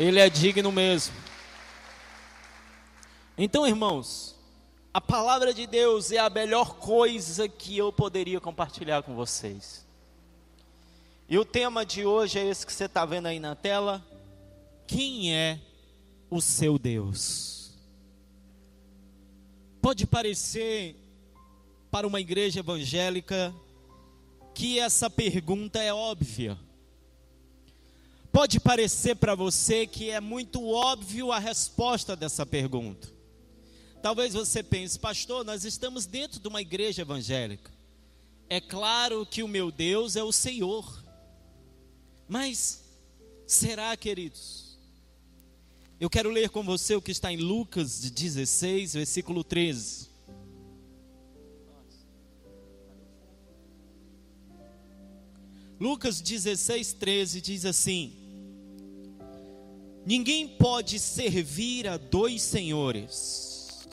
Ele é digno mesmo. Então, irmãos, a palavra de Deus é a melhor coisa que eu poderia compartilhar com vocês. E o tema de hoje é esse que você está vendo aí na tela. Quem é o seu Deus? Pode parecer para uma igreja evangélica que essa pergunta é óbvia. Pode parecer para você que é muito óbvio a resposta dessa pergunta. Talvez você pense, pastor, nós estamos dentro de uma igreja evangélica. É claro que o meu Deus é o Senhor. Mas será, queridos? Eu quero ler com você o que está em Lucas 16, versículo 13. Lucas 16, 13 diz assim: Ninguém pode servir a dois senhores,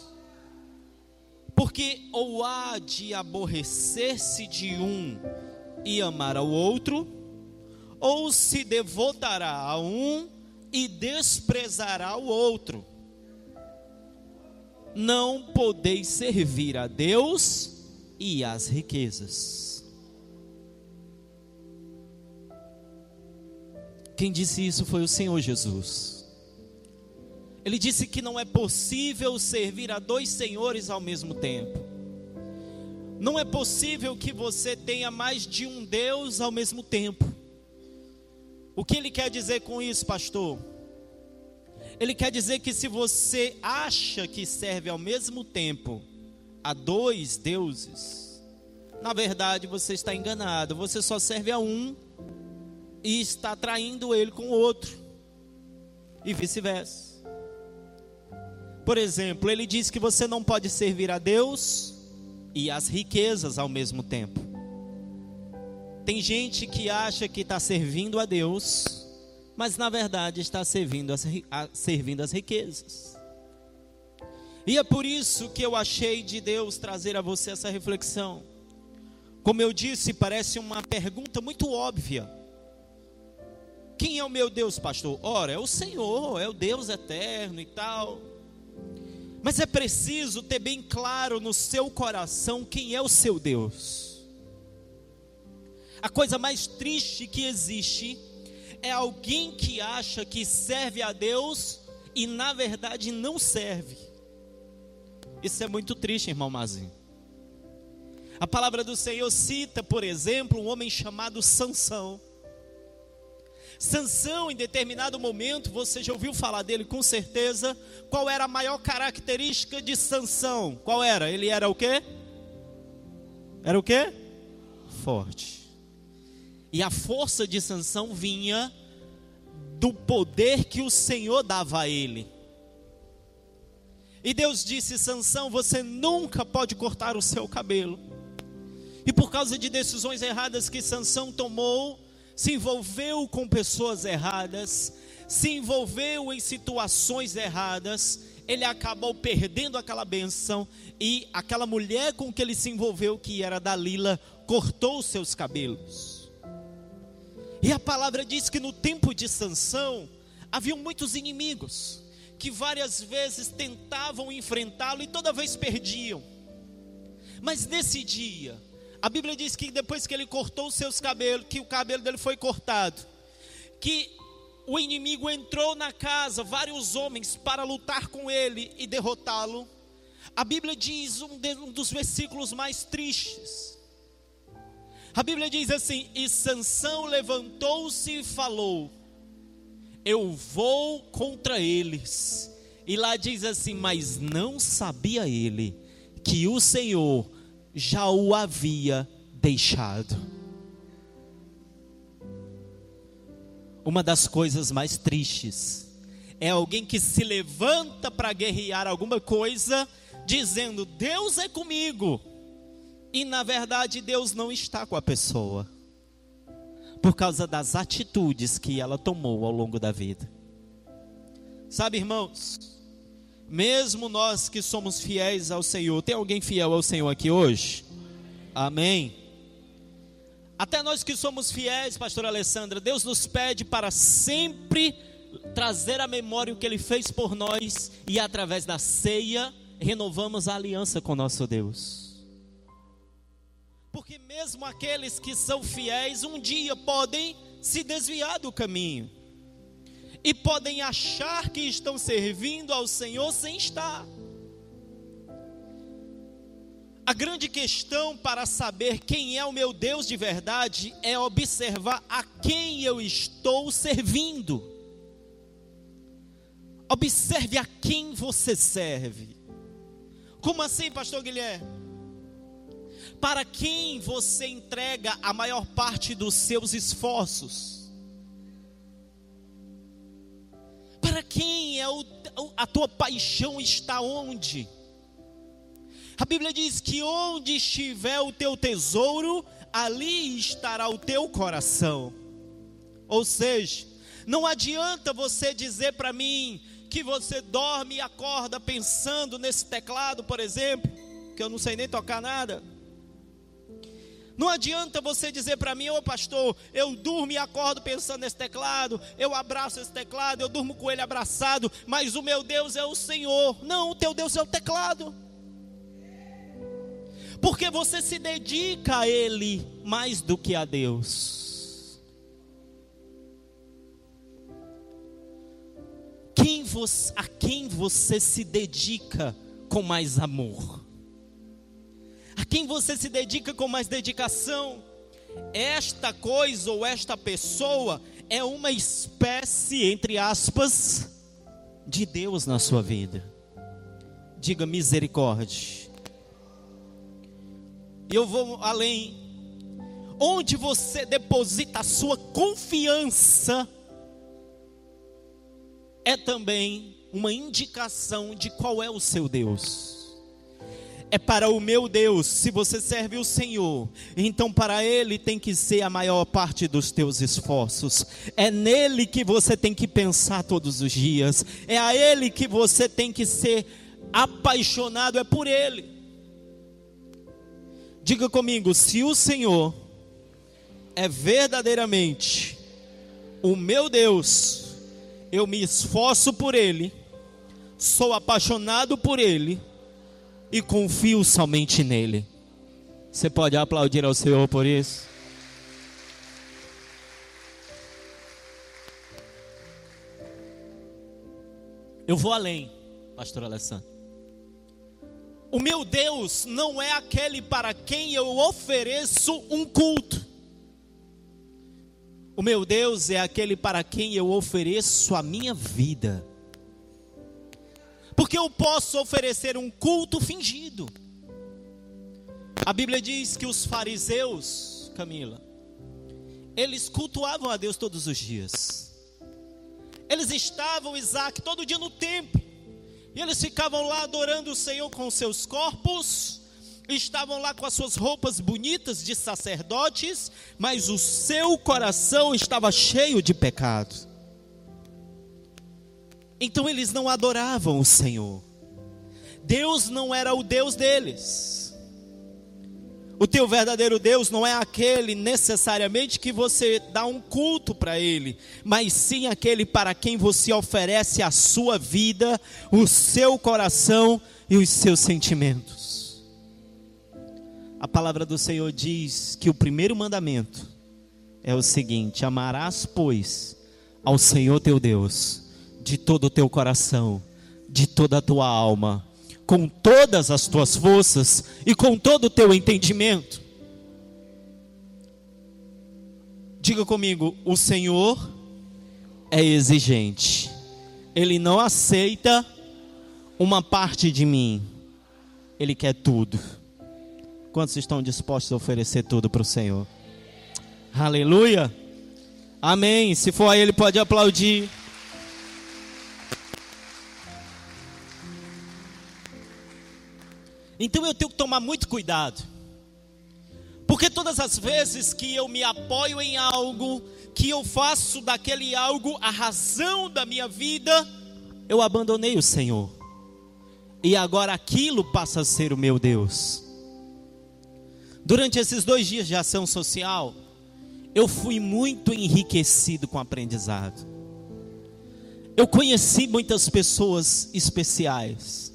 porque ou há de aborrecer-se de um e amar ao outro, ou se devotará a um e desprezará o outro. Não podeis servir a Deus e às riquezas. Quem disse isso foi o Senhor Jesus. Ele disse que não é possível servir a dois senhores ao mesmo tempo. Não é possível que você tenha mais de um Deus ao mesmo tempo. O que ele quer dizer com isso, pastor? Ele quer dizer que se você acha que serve ao mesmo tempo a dois deuses, na verdade você está enganado. Você só serve a um e está traindo ele com o outro, e vice-versa. Por exemplo, ele diz que você não pode servir a Deus e as riquezas ao mesmo tempo. Tem gente que acha que está servindo a Deus, mas na verdade está servindo as, servindo as riquezas. E é por isso que eu achei de Deus trazer a você essa reflexão. Como eu disse, parece uma pergunta muito óbvia. Quem é o meu Deus, pastor? Ora, é o Senhor, é o Deus eterno e tal. Mas é preciso ter bem claro no seu coração quem é o seu Deus. A coisa mais triste que existe é alguém que acha que serve a Deus e na verdade não serve. Isso é muito triste, irmão Mazinho. A palavra do Senhor cita, por exemplo, um homem chamado Sansão. Sansão, em determinado momento, você já ouviu falar dele com certeza. Qual era a maior característica de Sansão? Qual era? Ele era o quê? Era o quê? Forte. E a força de Sansão vinha do poder que o Senhor dava a ele. E Deus disse: Sansão, você nunca pode cortar o seu cabelo. E por causa de decisões erradas que Sansão tomou, se envolveu com pessoas erradas, se envolveu em situações erradas, ele acabou perdendo aquela benção e aquela mulher com que ele se envolveu, que era Dalila, cortou seus cabelos. E a palavra diz que no tempo de Sansão haviam muitos inimigos que várias vezes tentavam enfrentá-lo e toda vez perdiam. Mas nesse dia, a Bíblia diz que depois que ele cortou os seus cabelos, que o cabelo dele foi cortado, que o inimigo entrou na casa, vários homens, para lutar com ele e derrotá-lo. A Bíblia diz um, de, um dos versículos mais tristes. A Bíblia diz assim: E Sansão levantou-se e falou: Eu vou contra eles. E lá diz assim: Mas não sabia ele que o Senhor já o havia deixado. Uma das coisas mais tristes é alguém que se levanta para guerrear alguma coisa, dizendo: Deus é comigo, e na verdade Deus não está com a pessoa, por causa das atitudes que ela tomou ao longo da vida. Sabe, irmãos, mesmo nós que somos fiéis ao Senhor, tem alguém fiel ao Senhor aqui hoje? Amém. Até nós que somos fiéis, pastor Alessandra, Deus nos pede para sempre trazer à memória o que ele fez por nós e através da ceia renovamos a aliança com nosso Deus. Porque mesmo aqueles que são fiéis um dia podem se desviar do caminho e podem achar que estão servindo ao Senhor sem estar. A grande questão para saber quem é o meu Deus de verdade é observar a quem eu estou servindo. Observe a quem você serve. Como assim, pastor Guilherme? Para quem você entrega a maior parte dos seus esforços? Para quem é o, a tua paixão está onde? A Bíblia diz que onde estiver o teu tesouro, ali estará o teu coração. Ou seja, não adianta você dizer para mim que você dorme e acorda pensando nesse teclado, por exemplo, que eu não sei nem tocar nada. Não adianta você dizer para mim, ô oh, pastor, eu durmo e acordo pensando nesse teclado, eu abraço esse teclado, eu durmo com ele abraçado, mas o meu Deus é o Senhor. Não, o teu Deus é o teclado porque você se dedica a Ele mais do que a Deus. Quem você, a quem você se dedica com mais amor? A quem você se dedica com mais dedicação? Esta coisa ou esta pessoa é uma espécie, entre aspas, de Deus na sua vida. Diga misericórdia. Eu vou além. Onde você deposita a sua confiança é também uma indicação de qual é o seu Deus. É para o meu Deus, se você serve o Senhor, então para Ele tem que ser a maior parte dos teus esforços. É nele que você tem que pensar todos os dias. É a Ele que você tem que ser apaixonado, é por Ele. Diga comigo, se o Senhor é verdadeiramente o meu Deus, eu me esforço por Ele, sou apaixonado por Ele e confio somente nele. Você pode aplaudir ao Senhor por isso? Eu vou além, Pastor Alessandro. O meu Deus não é aquele para quem eu ofereço um culto. O meu Deus é aquele para quem eu ofereço a minha vida. Porque eu posso oferecer um culto fingido. A Bíblia diz que os fariseus, Camila, eles cultuavam a Deus todos os dias. Eles estavam, Isaac, todo dia no templo. E eles ficavam lá adorando o Senhor com seus corpos, estavam lá com as suas roupas bonitas de sacerdotes, mas o seu coração estava cheio de pecado. Então eles não adoravam o Senhor. Deus não era o Deus deles. O teu verdadeiro Deus não é aquele necessariamente que você dá um culto para Ele, mas sim aquele para quem você oferece a sua vida, o seu coração e os seus sentimentos. A palavra do Senhor diz que o primeiro mandamento é o seguinte: amarás, pois, ao Senhor teu Deus de todo o teu coração, de toda a tua alma com todas as tuas forças e com todo o teu entendimento. Diga comigo: o Senhor é exigente, Ele não aceita uma parte de mim, Ele quer tudo. Quantos estão dispostos a oferecer tudo para o Senhor? Aleluia! Amém. Se for a Ele, pode aplaudir. Então eu tenho que tomar muito cuidado. Porque todas as vezes que eu me apoio em algo, que eu faço daquele algo a razão da minha vida, eu abandonei o Senhor. E agora aquilo passa a ser o meu Deus. Durante esses dois dias de ação social, eu fui muito enriquecido com o aprendizado. Eu conheci muitas pessoas especiais.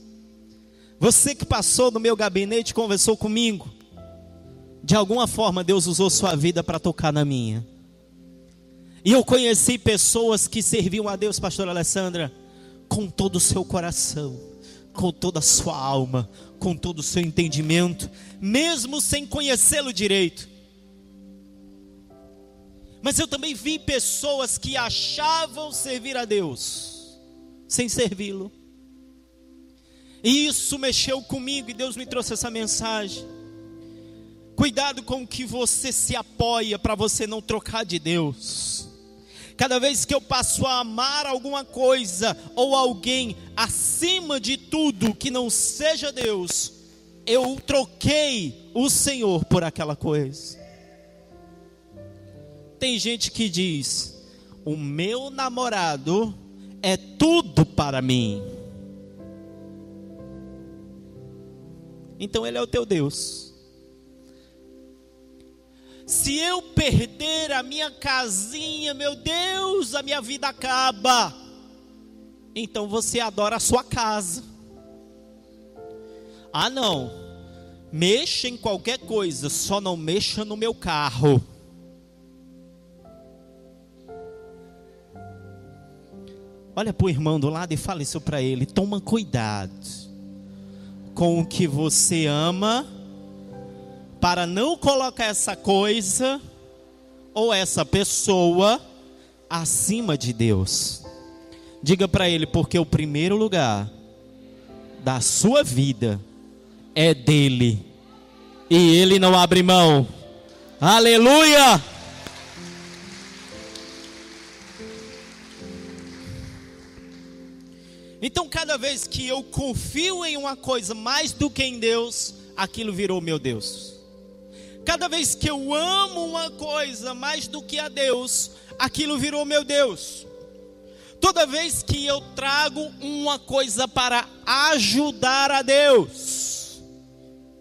Você que passou no meu gabinete conversou comigo. De alguma forma Deus usou sua vida para tocar na minha. E eu conheci pessoas que serviam a Deus, pastor Alessandra, com todo o seu coração, com toda a sua alma, com todo o seu entendimento, mesmo sem conhecê-lo direito. Mas eu também vi pessoas que achavam servir a Deus sem servi-lo. E isso mexeu comigo e Deus me trouxe essa mensagem. Cuidado com o que você se apoia para você não trocar de Deus. Cada vez que eu passo a amar alguma coisa ou alguém acima de tudo que não seja Deus, eu troquei o Senhor por aquela coisa. Tem gente que diz: O meu namorado é tudo para mim. Então ele é o teu Deus. Se eu perder a minha casinha, meu Deus, a minha vida acaba. Então você adora a sua casa. Ah, não. Mexa em qualquer coisa, só não mexa no meu carro. Olha para o irmão do lado e fala isso para ele. Toma cuidado com o que você ama, para não colocar essa coisa ou essa pessoa acima de Deus. Diga para ele, porque o primeiro lugar da sua vida é dele, e ele não abre mão. Aleluia! Então, cada vez que eu confio em uma coisa mais do que em Deus, aquilo virou meu Deus. Cada vez que eu amo uma coisa mais do que a Deus, aquilo virou meu Deus. Toda vez que eu trago uma coisa para ajudar a Deus,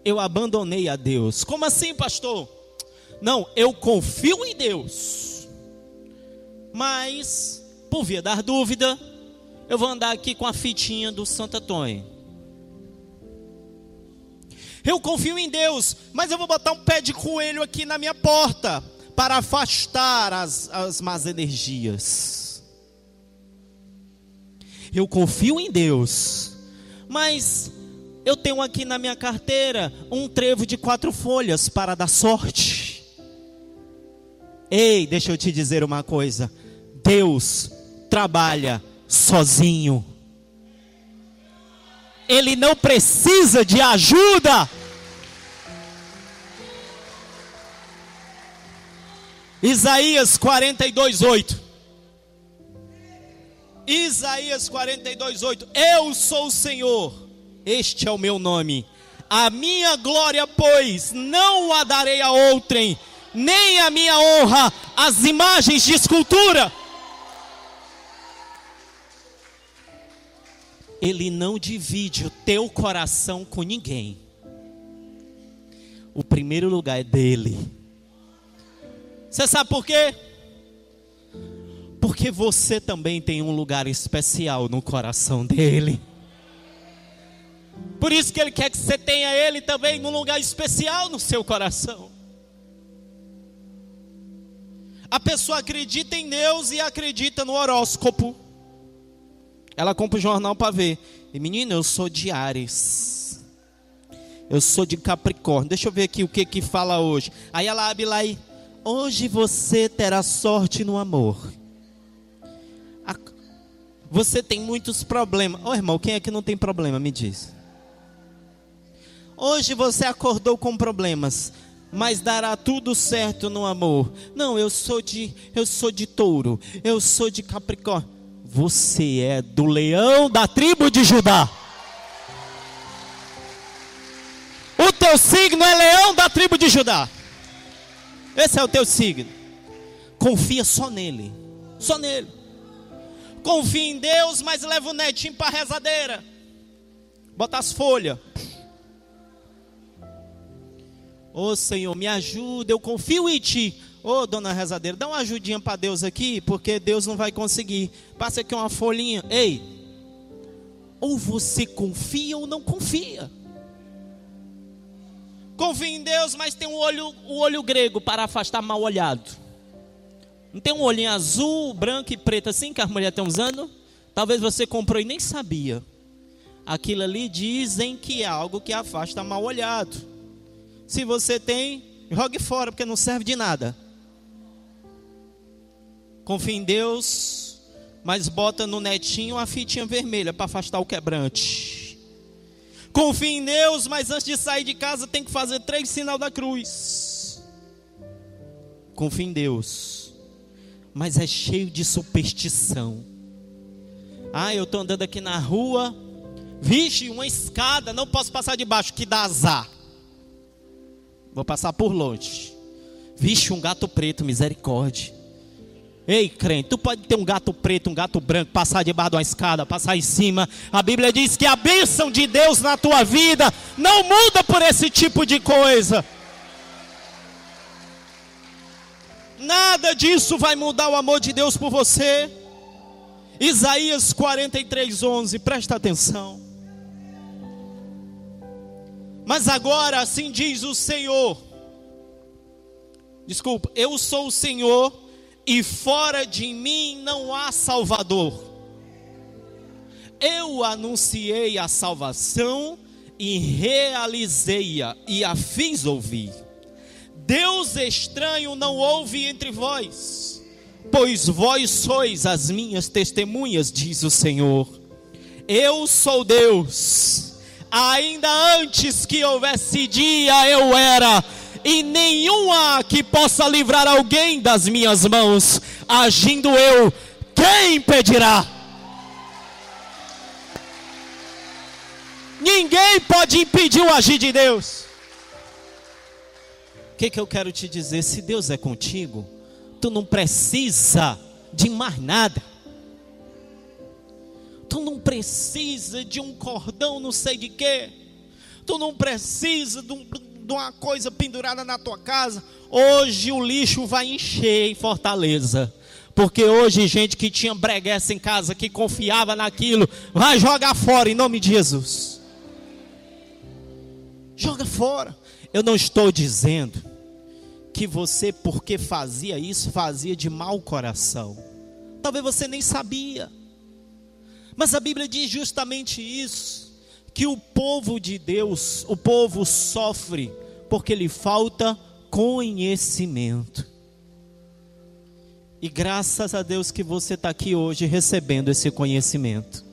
eu abandonei a Deus. Como assim, pastor? Não, eu confio em Deus. Mas, por via dar dúvida, eu vou andar aqui com a fitinha do Santo Antônio. Eu confio em Deus, mas eu vou botar um pé de coelho aqui na minha porta para afastar as, as más energias. Eu confio em Deus, mas eu tenho aqui na minha carteira um trevo de quatro folhas para dar sorte. Ei, deixa eu te dizer uma coisa: Deus trabalha sozinho. Ele não precisa de ajuda. Isaías 42, 8. Isaías 42, 8. Eu sou o Senhor, este é o meu nome. A minha glória, pois, não a darei a outrem, nem a minha honra às imagens de escultura. Ele não divide o teu coração com ninguém. O primeiro lugar é dele. Você sabe por quê? Porque você também tem um lugar especial no coração dele. Por isso que ele quer que você tenha ele também num lugar especial no seu coração. A pessoa acredita em Deus e acredita no horóscopo. Ela compra o jornal para ver. E menina, eu sou de Ares. Eu sou de Capricórnio. Deixa eu ver aqui o que que fala hoje. Aí ela abre lá e hoje você terá sorte no amor. Você tem muitos problemas. Ô oh, irmão, quem é que não tem problema? Me diz. Hoje você acordou com problemas, mas dará tudo certo no amor. Não, eu sou de eu sou de Touro. Eu sou de Capricórnio. Você é do leão da tribo de Judá. O teu signo é leão da tribo de Judá. Esse é o teu signo. Confia só nele. Só nele. Confia em Deus, mas leva o netinho para a rezadeira. Bota as folhas. Ô oh, Senhor, me ajuda, eu confio em Ti. Ô, oh, dona rezadeira, dá uma ajudinha para Deus aqui, porque Deus não vai conseguir. Passa aqui uma folhinha. Ei, ou você confia ou não confia. Confia em Deus, mas tem um olho, o um olho grego para afastar mal olhado. Não tem um olhinho azul, branco e preto assim que as mulheres estão usando? Talvez você comprou e nem sabia. Aquilo ali dizem que é algo que afasta mal olhado. Se você tem, jogue fora, porque não serve de nada. Confia em Deus, mas bota no netinho a fitinha vermelha para afastar o quebrante. Confia em Deus, mas antes de sair de casa tem que fazer três sinal da cruz. Confia em Deus, mas é cheio de superstição. Ah, eu estou andando aqui na rua, vixe, uma escada, não posso passar debaixo, que dá azar. Vou passar por longe. Vixe, um gato preto, misericórdia. Ei, crente, tu pode ter um gato preto, um gato branco, passar debaixo de uma escada, passar em cima. A Bíblia diz que a bênção de Deus na tua vida não muda por esse tipo de coisa. Nada disso vai mudar o amor de Deus por você. Isaías 43, 11, presta atenção. Mas agora, assim diz o Senhor. Desculpa, eu sou o Senhor e fora de mim não há Salvador. Eu anunciei a salvação e realizei-a e a fiz ouvir. Deus estranho não houve entre vós, pois vós sois as minhas testemunhas, diz o Senhor. Eu sou Deus, ainda antes que houvesse dia eu era e nenhum há que possa livrar alguém das minhas mãos. Agindo eu, quem impedirá? Ninguém pode impedir o agir de Deus. O que, que eu quero te dizer? Se Deus é contigo, tu não precisa de mais nada. Tu não precisa de um cordão, não sei de quê. Tu não precisa de um, de uma coisa pendurada na tua casa, hoje o lixo vai encher em Fortaleza. Porque hoje gente que tinha breguessa em casa, que confiava naquilo, vai jogar fora em nome de Jesus. Joga fora. Eu não estou dizendo que você, porque fazia isso, fazia de mau coração. Talvez você nem sabia. Mas a Bíblia diz justamente isso que o povo de Deus, o povo sofre porque lhe falta conhecimento. E graças a Deus que você está aqui hoje recebendo esse conhecimento.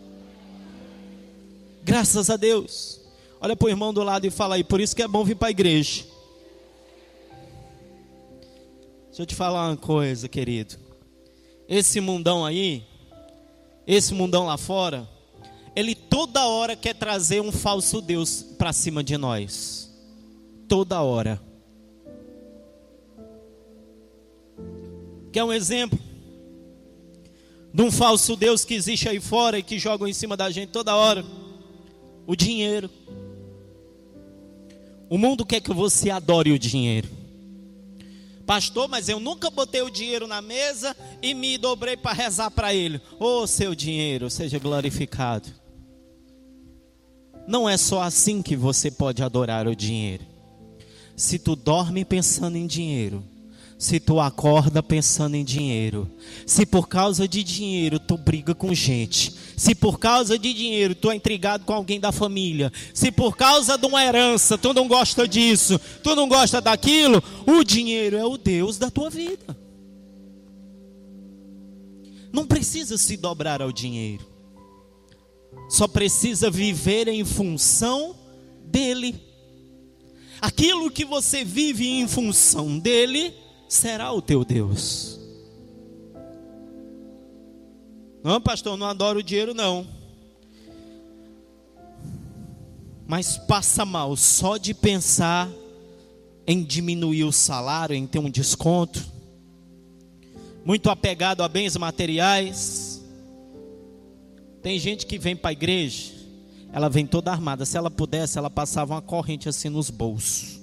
Graças a Deus. Olha para o irmão do lado e fala aí, por isso que é bom vir para a igreja. Deixa eu te falar uma coisa, querido. Esse mundão aí, esse mundão lá fora, ele toda hora quer trazer um falso Deus para cima de nós. Toda hora. Quer um exemplo? De um falso Deus que existe aí fora e que joga em cima da gente toda hora. O dinheiro. O mundo quer que você adore o dinheiro. Pastor, mas eu nunca botei o dinheiro na mesa e me dobrei para rezar para ele. Ô oh, seu dinheiro, seja glorificado. Não é só assim que você pode adorar o dinheiro. Se tu dorme pensando em dinheiro, se tu acorda pensando em dinheiro, se por causa de dinheiro tu briga com gente, se por causa de dinheiro tu é intrigado com alguém da família, se por causa de uma herança tu não gosta disso, tu não gosta daquilo, o dinheiro é o Deus da tua vida. Não precisa se dobrar ao dinheiro só precisa viver em função dele. Aquilo que você vive em função dele será o teu Deus. Não, pastor, não adoro o dinheiro, não. Mas passa mal só de pensar em diminuir o salário, em ter um desconto. Muito apegado a bens materiais tem gente que vem para a igreja, ela vem toda armada. Se ela pudesse, ela passava uma corrente assim nos bolsos.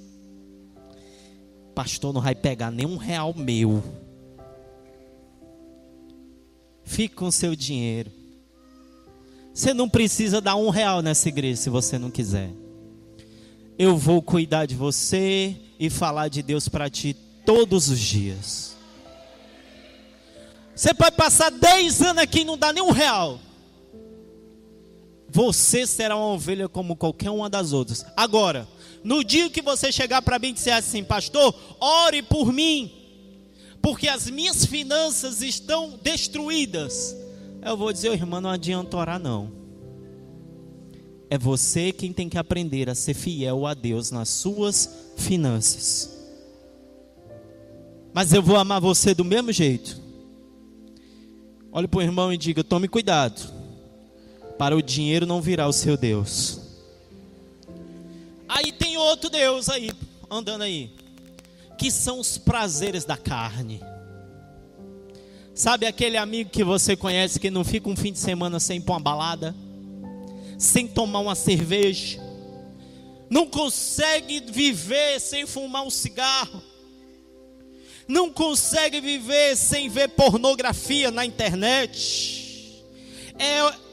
pastor não vai pegar nenhum real meu. Fique com seu dinheiro. Você não precisa dar um real nessa igreja se você não quiser. Eu vou cuidar de você e falar de Deus para ti todos os dias. Você pode passar 10 anos aqui e não dar nem um real. Você será uma ovelha como qualquer uma das outras. Agora, no dia que você chegar para mim e disser assim, pastor, ore por mim, porque as minhas finanças estão destruídas. Eu vou dizer, irmão, não adianta orar não. É você quem tem que aprender a ser fiel a Deus nas suas finanças. Mas eu vou amar você do mesmo jeito. Olhe para o irmão e diga: tome cuidado, para o dinheiro não virar o seu Deus. Aí tem outro Deus aí, andando aí, que são os prazeres da carne. Sabe aquele amigo que você conhece que não fica um fim de semana sem ir para uma balada, sem tomar uma cerveja, não consegue viver sem fumar um cigarro, não consegue viver sem ver pornografia na internet, é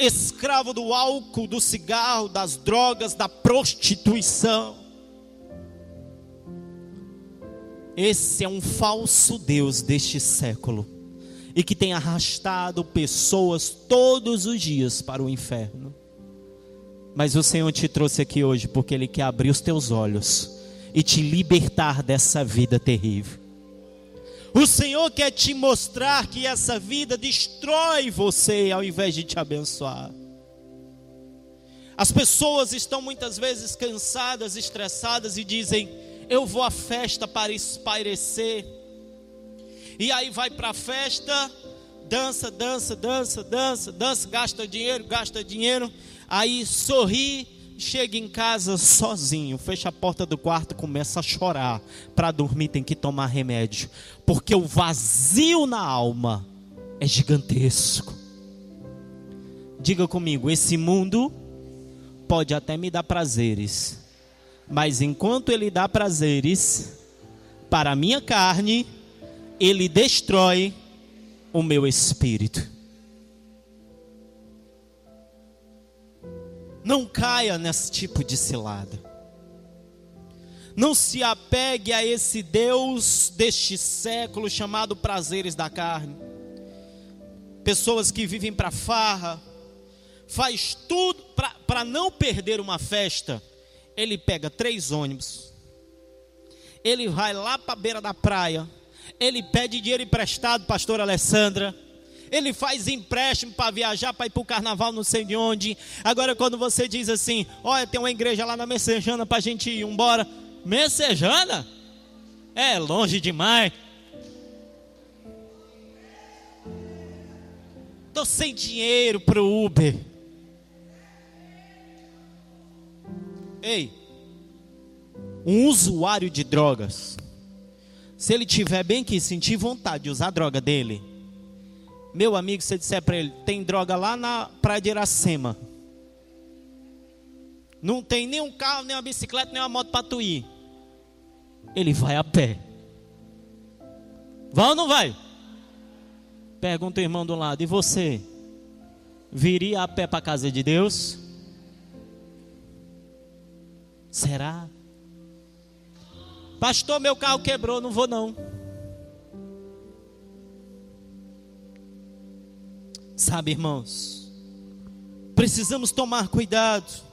escravo do álcool, do cigarro, das drogas, da prostituição. Esse é um falso Deus deste século e que tem arrastado pessoas todos os dias para o inferno. Mas o Senhor te trouxe aqui hoje porque Ele quer abrir os teus olhos e te libertar dessa vida terrível. O Senhor quer te mostrar que essa vida destrói você ao invés de te abençoar. As pessoas estão muitas vezes cansadas, estressadas e dizem: Eu vou à festa para espairecer. E aí vai para a festa, dança, dança, dança, dança, dança, gasta dinheiro, gasta dinheiro, aí sorri, chega em casa sozinho, fecha a porta do quarto, começa a chorar. Para dormir tem que tomar remédio, porque o vazio na alma é gigantesco. Diga comigo, esse mundo pode até me dar prazeres, mas enquanto ele dá prazeres para a minha carne, ele destrói o meu espírito. Não caia nesse tipo de cilada. Não se apegue a esse Deus deste século chamado prazeres da carne. Pessoas que vivem para farra, faz tudo para não perder uma festa. Ele pega três ônibus, ele vai lá para a beira da praia, ele pede dinheiro emprestado, pastor Alessandra. Ele faz empréstimo para viajar, para ir para o carnaval, não sei de onde. Agora, quando você diz assim: Olha, tem uma igreja lá na Messejana para a gente ir embora. Messejana? É longe demais. Estou sem dinheiro para o Uber. Ei, um usuário de drogas se ele tiver bem que sentir vontade de usar a droga dele, meu amigo, se disser para ele, tem droga lá na praia de Iracema. Não tem nem um carro, nem uma bicicleta, nem uma moto para tu ir. Ele vai a pé. Vai ou não vai? Pergunta o irmão do lado, e você? Viria a pé para a casa de Deus? Será? Pastor, meu carro quebrou, não vou não. Sabe, irmãos, precisamos tomar cuidado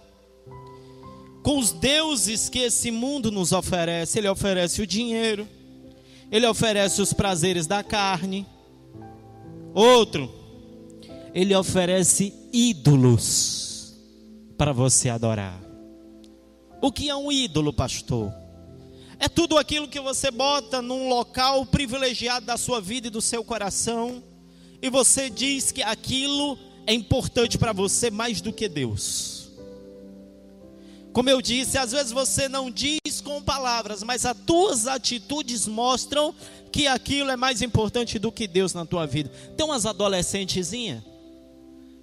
com os deuses que esse mundo nos oferece. Ele oferece o dinheiro, ele oferece os prazeres da carne. Outro, ele oferece ídolos para você adorar. O que é um ídolo, pastor? É tudo aquilo que você bota num local privilegiado da sua vida e do seu coração, e você diz que aquilo é importante para você mais do que Deus. Como eu disse, às vezes você não diz com palavras, mas as tuas atitudes mostram que aquilo é mais importante do que Deus na tua vida. Tem umas adolescentezinhas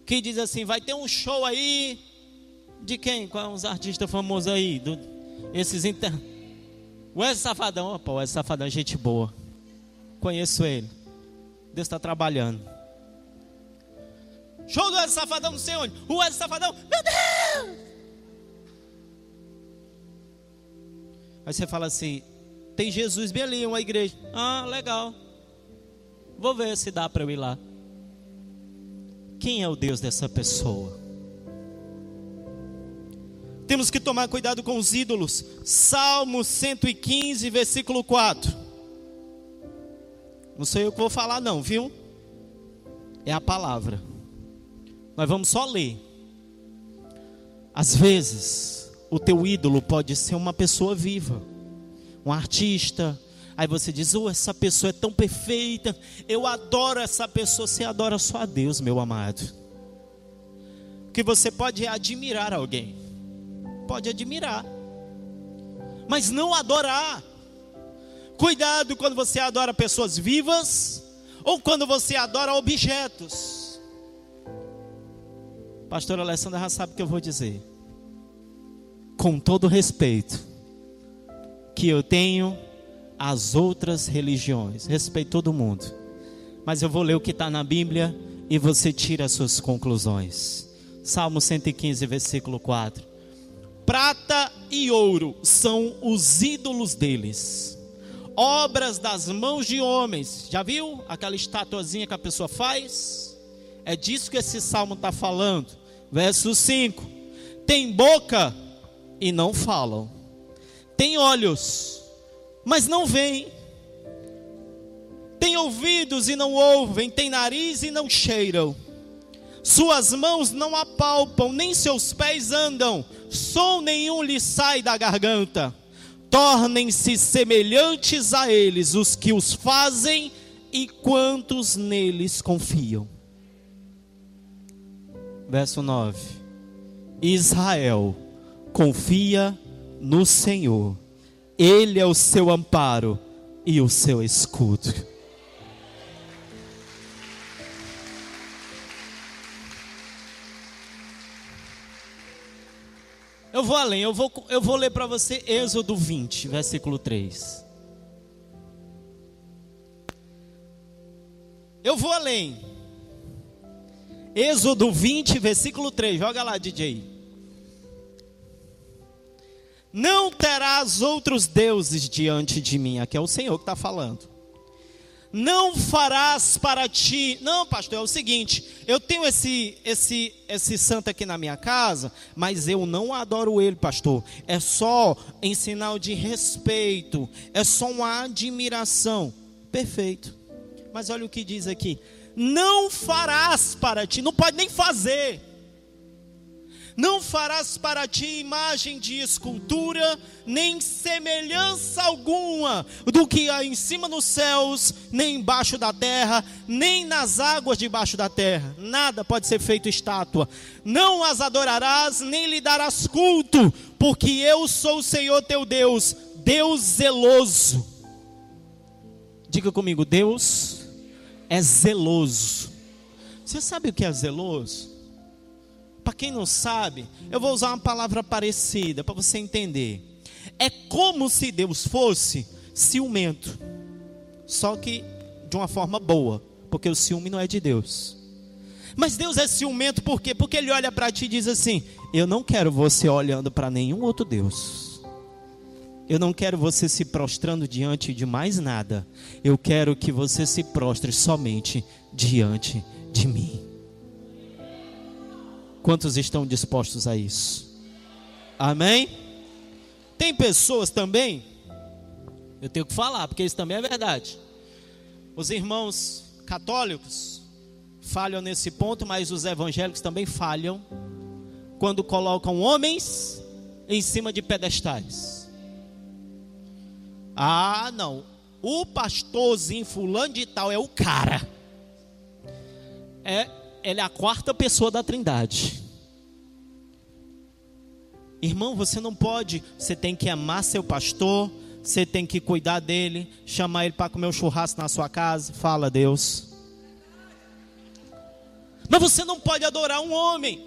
que diz assim: vai ter um show aí de quem? Qual é uns artistas famosos aí? Do, esses inter O Wesley Safadão, pô, o Wesley Safadão é gente boa. Conheço ele. Deus está trabalhando. Show do Wesley Safadão, não sei onde. O Wesley Safadão, meu Deus! Aí você fala assim: tem Jesus bem ali, uma igreja. Ah, legal. Vou ver se dá para eu ir lá. Quem é o Deus dessa pessoa? Temos que tomar cuidado com os ídolos. Salmo 115, versículo 4. Não sei o que vou falar, não, viu? É a palavra. Nós vamos só ler. Às vezes, o teu ídolo pode ser uma pessoa viva, um artista. Aí você diz: Oh, essa pessoa é tão perfeita, eu adoro essa pessoa. Você adora só a Deus, meu amado. Que você pode admirar alguém, pode admirar, mas não adorar. Cuidado quando você adora pessoas vivas ou quando você adora objetos. Pastor Alessandra já sabe o que eu vou dizer com todo respeito que eu tenho às outras religiões. Respeito todo mundo. Mas eu vou ler o que está na Bíblia e você tira as suas conclusões. Salmo 115, versículo 4. Prata e ouro são os ídolos deles, obras das mãos de homens. Já viu aquela estatuazinha que a pessoa faz? É disso que esse salmo está falando. Verso 5: Tem boca, e não falam. Tem olhos, mas não veem. Tem ouvidos e não ouvem, tem nariz e não cheiram. Suas mãos não apalpam, nem seus pés andam, som nenhum lhe sai da garganta. Tornem-se semelhantes a eles os que os fazem e quantos neles confiam. Verso 9: Israel confia no Senhor. Ele é o seu amparo e o seu escudo. Eu vou além, eu vou, eu vou ler para você Êxodo 20, versículo 3. Eu vou além. Êxodo 20, versículo 3. Joga lá, DJ. Não terás outros deuses diante de mim. Aqui é o Senhor que está falando. Não farás para ti. Não, pastor, é o seguinte: eu tenho esse, esse, esse santo aqui na minha casa, mas eu não adoro ele, pastor. É só em sinal de respeito, é só uma admiração. Perfeito. Mas olha o que diz aqui: não farás para ti, não pode nem fazer não farás para ti imagem de escultura, nem semelhança alguma do que há em cima nos céus, nem embaixo da terra, nem nas águas debaixo da terra. Nada pode ser feito estátua. Não as adorarás, nem lhe darás culto, porque eu sou o Senhor teu Deus, Deus zeloso. Diga comigo, Deus é zeloso. Você sabe o que é zeloso? Para quem não sabe, eu vou usar uma palavra parecida para você entender. É como se Deus fosse ciumento, só que de uma forma boa, porque o ciúme não é de Deus. Mas Deus é ciumento por quê? Porque Ele olha para ti e diz assim: Eu não quero você olhando para nenhum outro Deus. Eu não quero você se prostrando diante de mais nada. Eu quero que você se prostre somente diante de mim. Quantos estão dispostos a isso? Amém? Tem pessoas também, eu tenho que falar, porque isso também é verdade. Os irmãos católicos falham nesse ponto, mas os evangélicos também falham quando colocam homens em cima de pedestais. Ah, não. O pastorzinho fulano de tal é o cara. É ele é a quarta pessoa da Trindade. Irmão, você não pode, você tem que amar seu pastor, você tem que cuidar dele, chamar ele para comer um churrasco na sua casa, fala Deus. Mas você não pode adorar um homem.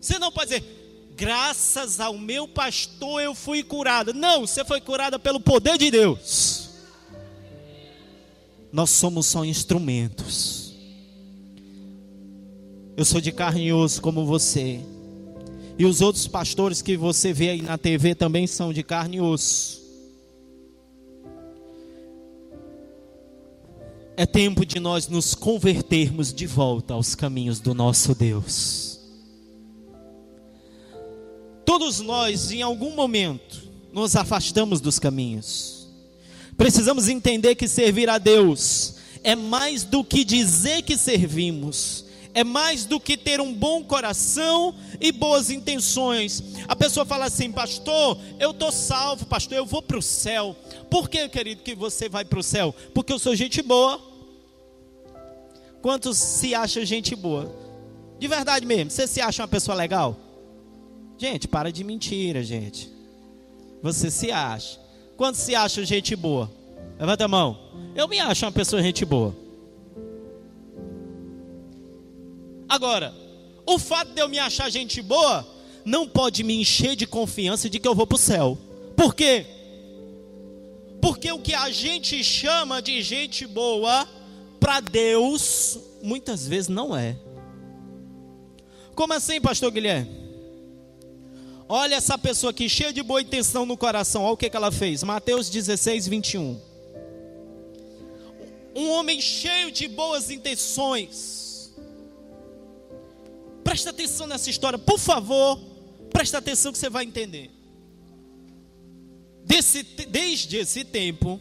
Você não pode dizer, graças ao meu pastor eu fui curada. Não, você foi curada pelo poder de Deus. Nós somos só instrumentos. Eu sou de carne e osso como você. E os outros pastores que você vê aí na TV também são de carne e osso. É tempo de nós nos convertermos de volta aos caminhos do nosso Deus. Todos nós, em algum momento, nos afastamos dos caminhos. Precisamos entender que servir a Deus é mais do que dizer que servimos, é mais do que ter um bom coração e boas intenções. A pessoa fala assim, pastor, eu estou salvo, pastor, eu vou para o céu. Por que, querido, que você vai para o céu? Porque eu sou gente boa. Quantos se acham gente boa? De verdade mesmo, você se acha uma pessoa legal? Gente, para de mentira, gente. Você se acha. Quantos se acham gente boa? Levanta a mão. Eu me acho uma pessoa gente boa. Agora, o fato de eu me achar gente boa não pode me encher de confiança de que eu vou para o céu. Por quê? Porque o que a gente chama de gente boa, para Deus, muitas vezes não é. Como assim, pastor Guilherme? Olha essa pessoa aqui, cheia de boa intenção no coração, olha o que, que ela fez. Mateus 16, 21. Um homem cheio de boas intenções Presta atenção nessa história, por favor. Presta atenção que você vai entender. Desse, desde esse tempo,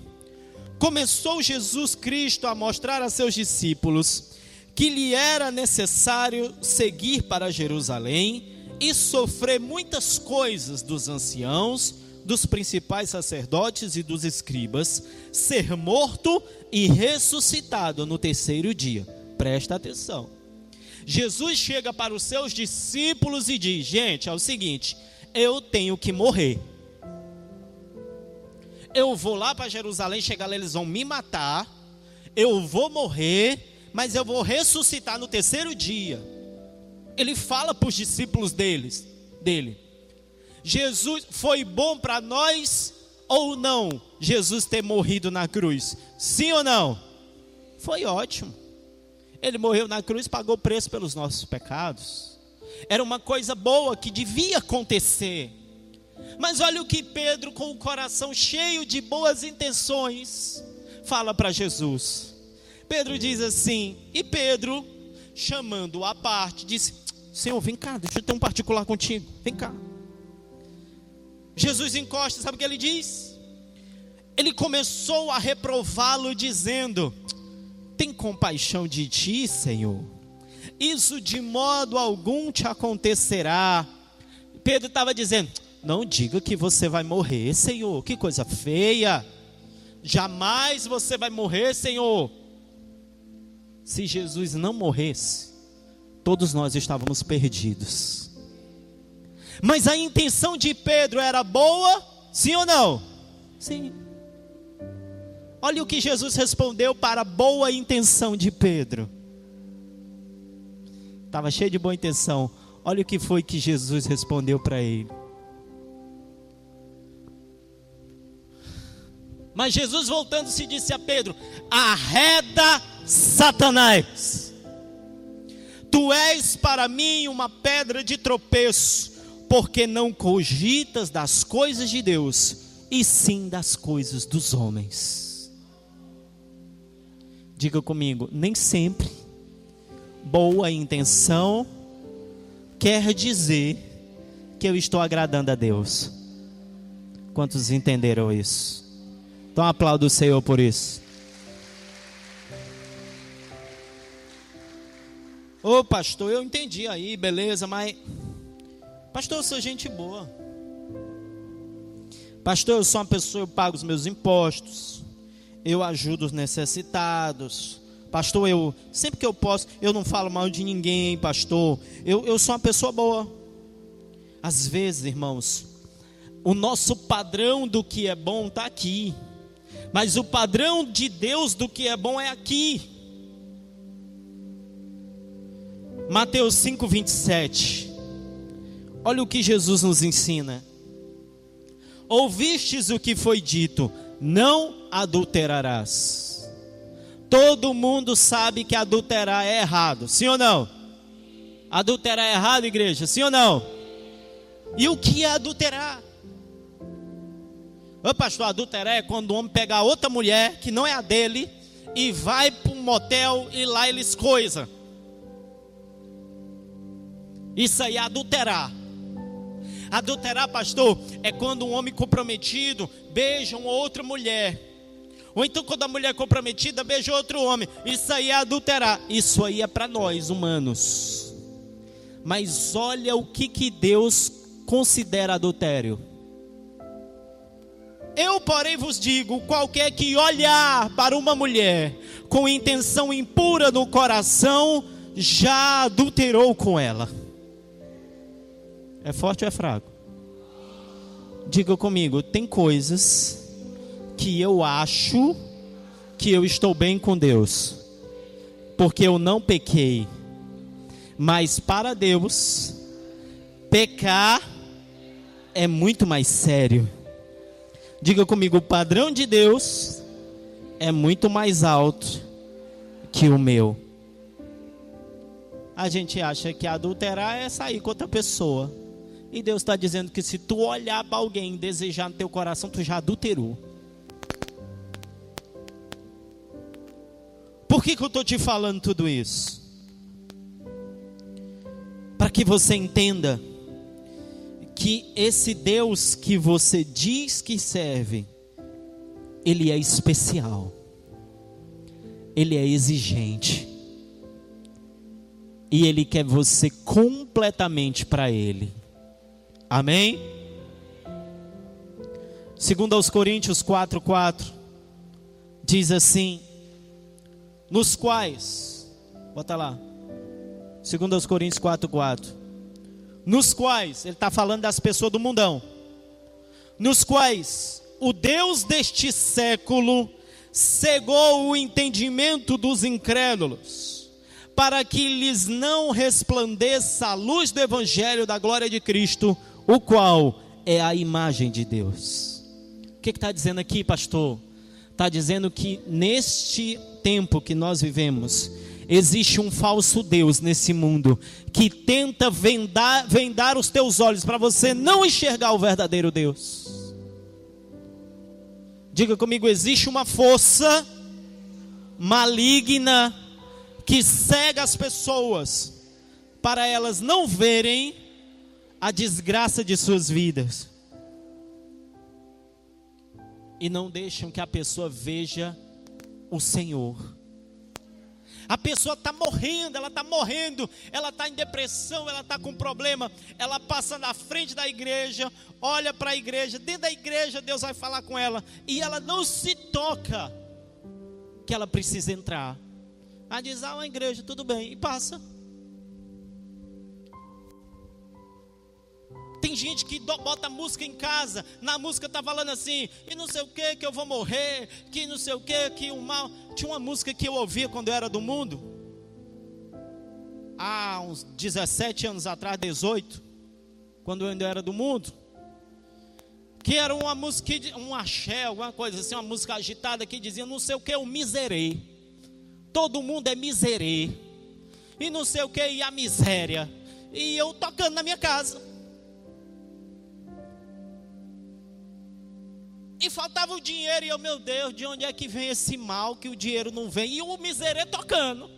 começou Jesus Cristo a mostrar a seus discípulos que lhe era necessário seguir para Jerusalém e sofrer muitas coisas dos anciãos, dos principais sacerdotes e dos escribas, ser morto e ressuscitado no terceiro dia. Presta atenção. Jesus chega para os seus discípulos e diz: Gente, é o seguinte, eu tenho que morrer. Eu vou lá para Jerusalém, chegar lá, eles vão me matar. Eu vou morrer, mas eu vou ressuscitar no terceiro dia. Ele fala para os discípulos deles, dele. Jesus foi bom para nós ou não? Jesus ter morrido na cruz? Sim ou não? Foi ótimo. Ele morreu na cruz, pagou o preço pelos nossos pecados. Era uma coisa boa que devia acontecer. Mas olha o que Pedro, com o coração cheio de boas intenções, fala para Jesus. Pedro diz assim, e Pedro, chamando-o à parte, disse: Senhor, vem cá, deixa eu ter um particular contigo, vem cá. Jesus encosta, sabe o que ele diz? Ele começou a reprová-lo, dizendo: compaixão de ti, Senhor. Isso de modo algum te acontecerá. Pedro estava dizendo: Não diga que você vai morrer, Senhor. Que coisa feia. Jamais você vai morrer, Senhor. Se Jesus não morresse, todos nós estávamos perdidos. Mas a intenção de Pedro era boa, sim ou não? Sim. Olha o que Jesus respondeu para a boa intenção de Pedro. Estava cheio de boa intenção. Olha o que foi que Jesus respondeu para ele. Mas Jesus voltando-se disse a Pedro: Arreda Satanás. Tu és para mim uma pedra de tropeço, porque não cogitas das coisas de Deus, e sim das coisas dos homens. Diga comigo, nem sempre boa intenção quer dizer que eu estou agradando a Deus. Quantos entenderam isso? Então aplaudo o Senhor por isso. Ô pastor, eu entendi aí, beleza, mas. Pastor, eu sou gente boa. Pastor, eu sou uma pessoa, eu pago os meus impostos eu ajudo os necessitados. Pastor, eu sempre que eu posso, eu não falo mal de ninguém, pastor. Eu, eu sou uma pessoa boa. Às vezes, irmãos, o nosso padrão do que é bom está aqui, mas o padrão de Deus do que é bom é aqui. Mateus 5, 27. Olha o que Jesus nos ensina. Ouvistes o que foi dito: não adulterarás. Todo mundo sabe que adulterar é errado, sim ou não? Adulterar é errado, igreja, sim ou não? E o que é adulterar? Ô pastor, adulterar é quando o homem pega outra mulher que não é a dele e vai para um motel e lá eles coisa. Isso aí é adulterar. Adulterar, pastor, é quando um homem comprometido beija uma outra mulher. Ou então quando a mulher comprometida beija outro homem. Isso aí é adulterar. Isso aí é para nós, humanos. Mas olha o que, que Deus considera adultério. Eu, porém, vos digo: qualquer que olhar para uma mulher com intenção impura no coração, já adulterou com ela. É forte ou é fraco? Diga comigo: tem coisas que eu acho que eu estou bem com Deus, porque eu não pequei, mas para Deus, pecar é muito mais sério. Diga comigo: o padrão de Deus é muito mais alto que o meu. A gente acha que adulterar é sair com outra pessoa. E Deus está dizendo que se tu olhar para alguém e desejar no teu coração, tu já adulterou. Por que, que eu estou te falando tudo isso? Para que você entenda que esse Deus que você diz que serve, ele é especial, ele é exigente, e ele quer você completamente para ele. Amém? Segundo aos Coríntios 4:4 diz assim: nos quais, bota lá. Segundo aos Coríntios 4:4 nos quais, ele está falando das pessoas do mundão, nos quais o Deus deste século cegou o entendimento dos incrédulos, para que lhes não resplandeça a luz do Evangelho da glória de Cristo, o qual é a imagem de Deus. O que está dizendo aqui, pastor? Está dizendo que neste tempo que nós vivemos, Existe um falso Deus nesse mundo que tenta vendar, vendar os teus olhos para você não enxergar o verdadeiro Deus. Diga comigo: existe uma força maligna que cega as pessoas para elas não verem a desgraça de suas vidas e não deixam que a pessoa veja o Senhor. A pessoa está morrendo, ela está morrendo, ela está em depressão, ela está com problema. Ela passa na frente da igreja, olha para a igreja, dentro da igreja Deus vai falar com ela, e ela não se toca que ela precisa entrar. Ela diz: Ah, uma igreja, tudo bem, e passa. Tem gente que bota música em casa, na música tá falando assim, e não sei o que, que eu vou morrer, que não sei o que, que o mal. Tinha uma música que eu ouvia quando eu era do mundo, há uns 17 anos atrás, 18, quando eu ainda era do mundo, que era uma música, um axé, alguma coisa assim, uma música agitada que dizia não sei o que, o miserê. Todo mundo é miserê. E não sei o que, e a miséria. E eu tocando na minha casa. E faltava o dinheiro, e eu, meu Deus, de onde é que vem esse mal que o dinheiro não vem? E o miserê tocando.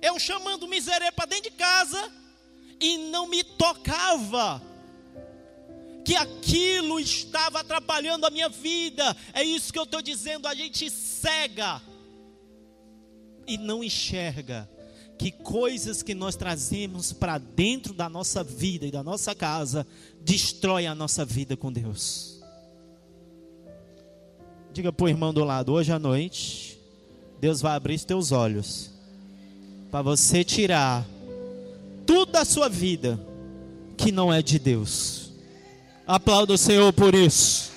Eu chamando o miserê para dentro de casa e não me tocava. Que aquilo estava atrapalhando a minha vida. É isso que eu estou dizendo. A gente cega e não enxerga que coisas que nós trazemos para dentro da nossa vida e da nossa casa destrói a nossa vida com Deus. Diga para o irmão do lado: hoje à noite, Deus vai abrir os teus olhos para você tirar tudo da sua vida que não é de Deus. Aplauda o Senhor por isso.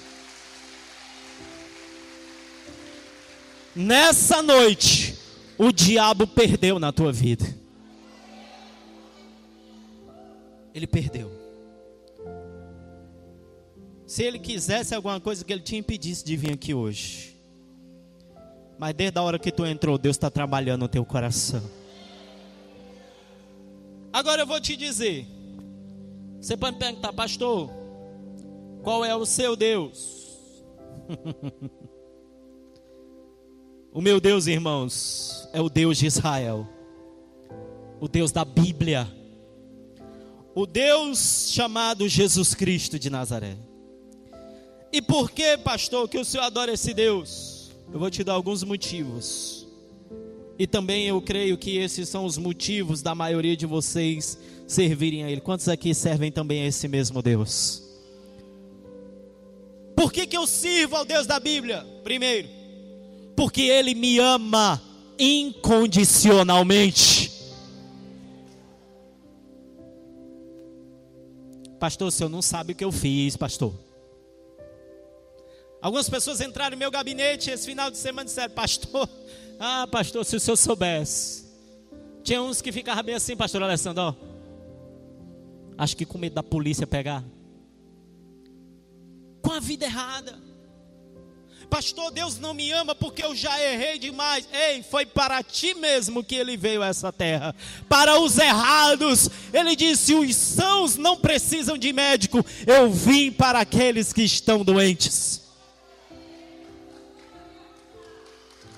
Nessa noite, o diabo perdeu na tua vida. ele perdeu. Se ele quisesse alguma coisa que ele tinha impedisse de vir aqui hoje. Mas desde a hora que tu entrou, Deus está trabalhando no teu coração. Agora eu vou te dizer. Você pode me perguntar, pastor, qual é o seu Deus? o meu Deus, irmãos, é o Deus de Israel, o Deus da Bíblia, o Deus chamado Jesus Cristo de Nazaré. E por que, pastor, que o senhor adora esse Deus? Eu vou te dar alguns motivos. E também eu creio que esses são os motivos da maioria de vocês servirem a Ele. Quantos aqui servem também a esse mesmo Deus? Por que, que eu sirvo ao Deus da Bíblia? Primeiro, porque Ele me ama incondicionalmente. Pastor, o senhor não sabe o que eu fiz, pastor. Algumas pessoas entraram no meu gabinete esse final de semana e disseram, pastor, ah, pastor, se o senhor soubesse. Tinha uns que ficavam bem assim, pastor Alessandro, ó. Acho que com medo da polícia pegar. Com a vida errada. Pastor, Deus não me ama porque eu já errei demais. Ei, foi para ti mesmo que ele veio a essa terra. Para os errados, ele disse: os sãos não precisam de médico. Eu vim para aqueles que estão doentes.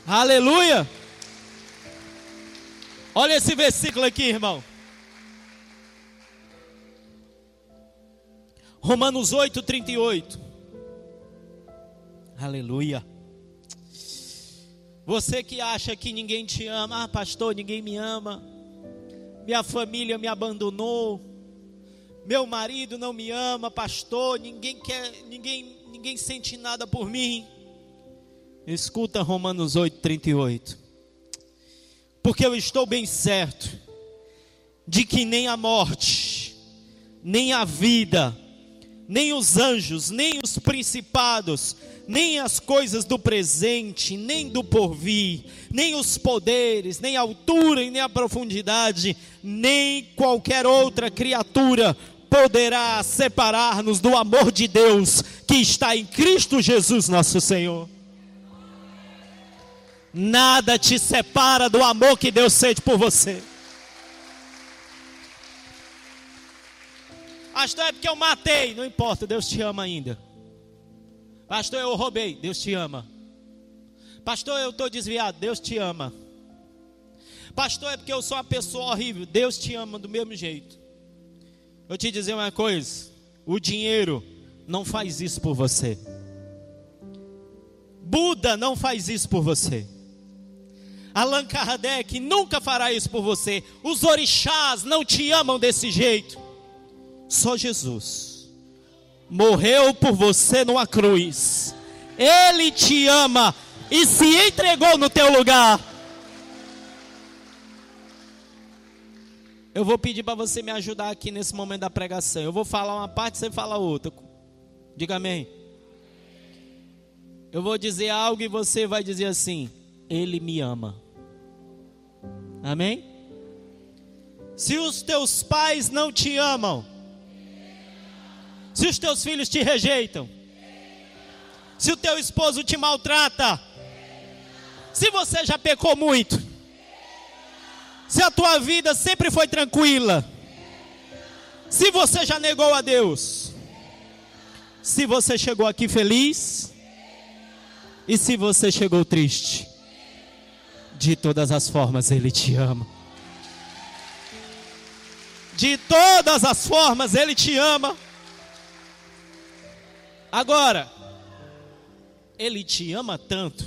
Aleluia! Olha esse versículo aqui, irmão. Romanos 8, 38. Aleluia. Você que acha que ninguém te ama, ah, pastor, ninguém me ama. Minha família me abandonou. Meu marido não me ama, pastor, ninguém quer, ninguém, ninguém sente nada por mim. Escuta Romanos 8, 38. Porque eu estou bem certo de que nem a morte, nem a vida, nem os anjos, nem os principados, nem as coisas do presente, nem do porvir, nem os poderes, nem a altura e nem a profundidade, nem qualquer outra criatura poderá separar-nos do amor de Deus que está em Cristo Jesus, nosso Senhor. Nada te separa do amor que Deus sente por você. Pastor, é porque eu matei. Não importa, Deus te ama ainda. Pastor, eu roubei. Deus te ama. Pastor, eu estou desviado. Deus te ama. Pastor, é porque eu sou uma pessoa horrível. Deus te ama do mesmo jeito. Eu te dizer uma coisa: o dinheiro não faz isso por você. Buda não faz isso por você. Allan Kardec nunca fará isso por você. Os orixás não te amam desse jeito. Só Jesus morreu por você numa cruz. Ele te ama e se entregou no teu lugar. Eu vou pedir para você me ajudar aqui nesse momento da pregação. Eu vou falar uma parte, você fala outra. Diga amém. Eu vou dizer algo e você vai dizer assim: Ele me ama. Amém? Se os teus pais não te amam, se os teus filhos te rejeitam, se o teu esposo te maltrata, se você já pecou muito, se a tua vida sempre foi tranquila, se você já negou a Deus, se você chegou aqui feliz e se você chegou triste, de todas as formas, Ele te ama. De todas as formas, Ele te ama. Agora, Ele te ama tanto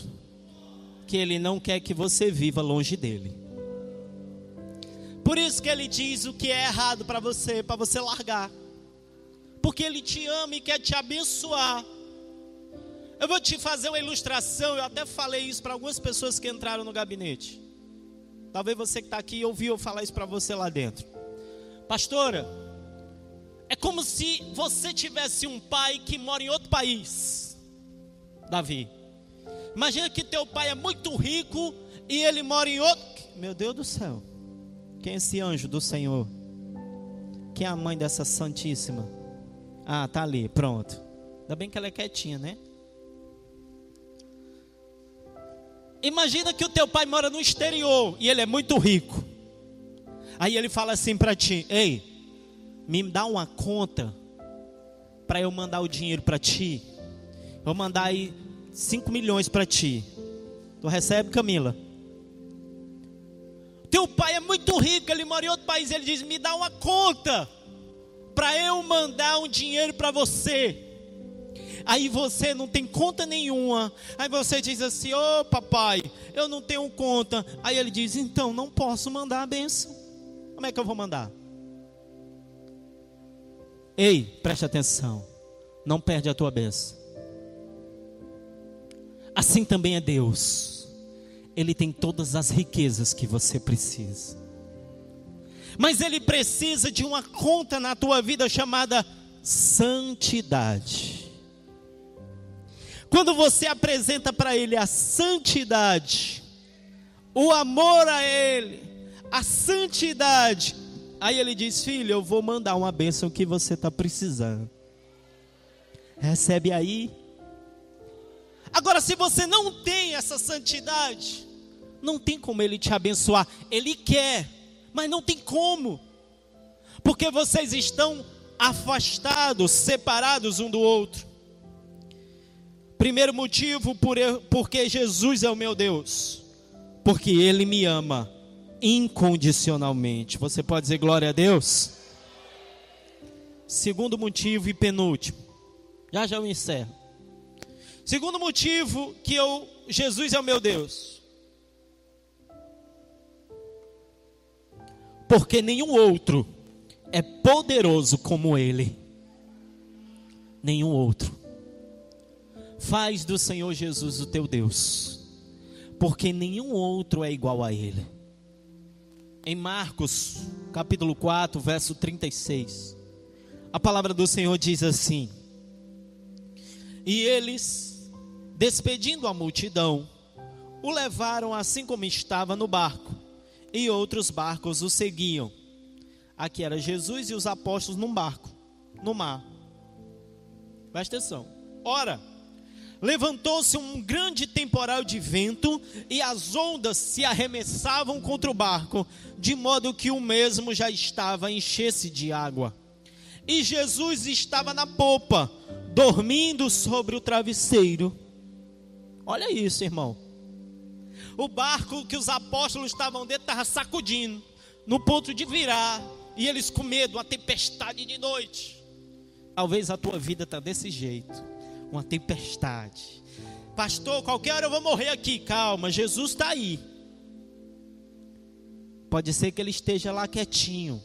que Ele não quer que você viva longe dele. Por isso que Ele diz o que é errado para você, para você largar. Porque Ele te ama e quer te abençoar. Eu vou te fazer uma ilustração. Eu até falei isso para algumas pessoas que entraram no gabinete. Talvez você que está aqui ouviu eu falar isso para você lá dentro. Pastora, é como se você tivesse um pai que mora em outro país. Davi. Imagina que teu pai é muito rico e ele mora em outro. Meu Deus do céu. Quem é esse anjo do Senhor? Quem é a mãe dessa Santíssima? Ah, tá ali, pronto. Ainda bem que ela é quietinha, né? Imagina que o teu pai mora no exterior e ele é muito rico. Aí ele fala assim para ti: Ei, me dá uma conta para eu mandar o dinheiro para ti. Vou mandar aí 5 milhões para ti. Tu recebe, Camila? Teu pai é muito rico, ele mora em outro país. Ele diz: Me dá uma conta para eu mandar um dinheiro para você. Aí você não tem conta nenhuma. Aí você diz assim: Ô oh, papai, eu não tenho conta. Aí ele diz: Então não posso mandar a benção. Como é que eu vou mandar? Ei, preste atenção. Não perde a tua benção. Assim também é Deus. Ele tem todas as riquezas que você precisa. Mas ele precisa de uma conta na tua vida chamada santidade. Quando você apresenta para Ele a santidade, o amor a Ele, a santidade, aí Ele diz: Filho, eu vou mandar uma bênção que você está precisando. Recebe aí. Agora, se você não tem essa santidade, não tem como Ele te abençoar. Ele quer, mas não tem como, porque vocês estão afastados, separados um do outro. Primeiro motivo, por eu, porque Jesus é o meu Deus. Porque Ele me ama incondicionalmente. Você pode dizer glória a Deus? Segundo motivo e penúltimo. Já já eu encerro. Segundo motivo que eu Jesus é o meu Deus. Porque nenhum outro é poderoso como ele. Nenhum outro. Faz do Senhor Jesus o teu Deus, porque nenhum outro é igual a Ele. Em Marcos, capítulo 4, verso 36, a palavra do Senhor diz assim: E eles, despedindo a multidão, o levaram assim como estava no barco, e outros barcos o seguiam. Aqui era Jesus e os apóstolos num barco, no mar. Presta atenção. Ora, levantou-se um grande temporal de vento e as ondas se arremessavam contra o barco, de modo que o mesmo já estava a encher-se de água. E Jesus estava na popa, dormindo sobre o travesseiro. Olha isso, irmão. O barco que os apóstolos estavam dentro estava sacudindo, no ponto de virar, e eles com medo, uma tempestade de noite. Talvez a tua vida está desse jeito uma tempestade. Pastor, qualquer hora eu vou morrer aqui. Calma, Jesus está aí. Pode ser que ele esteja lá quietinho,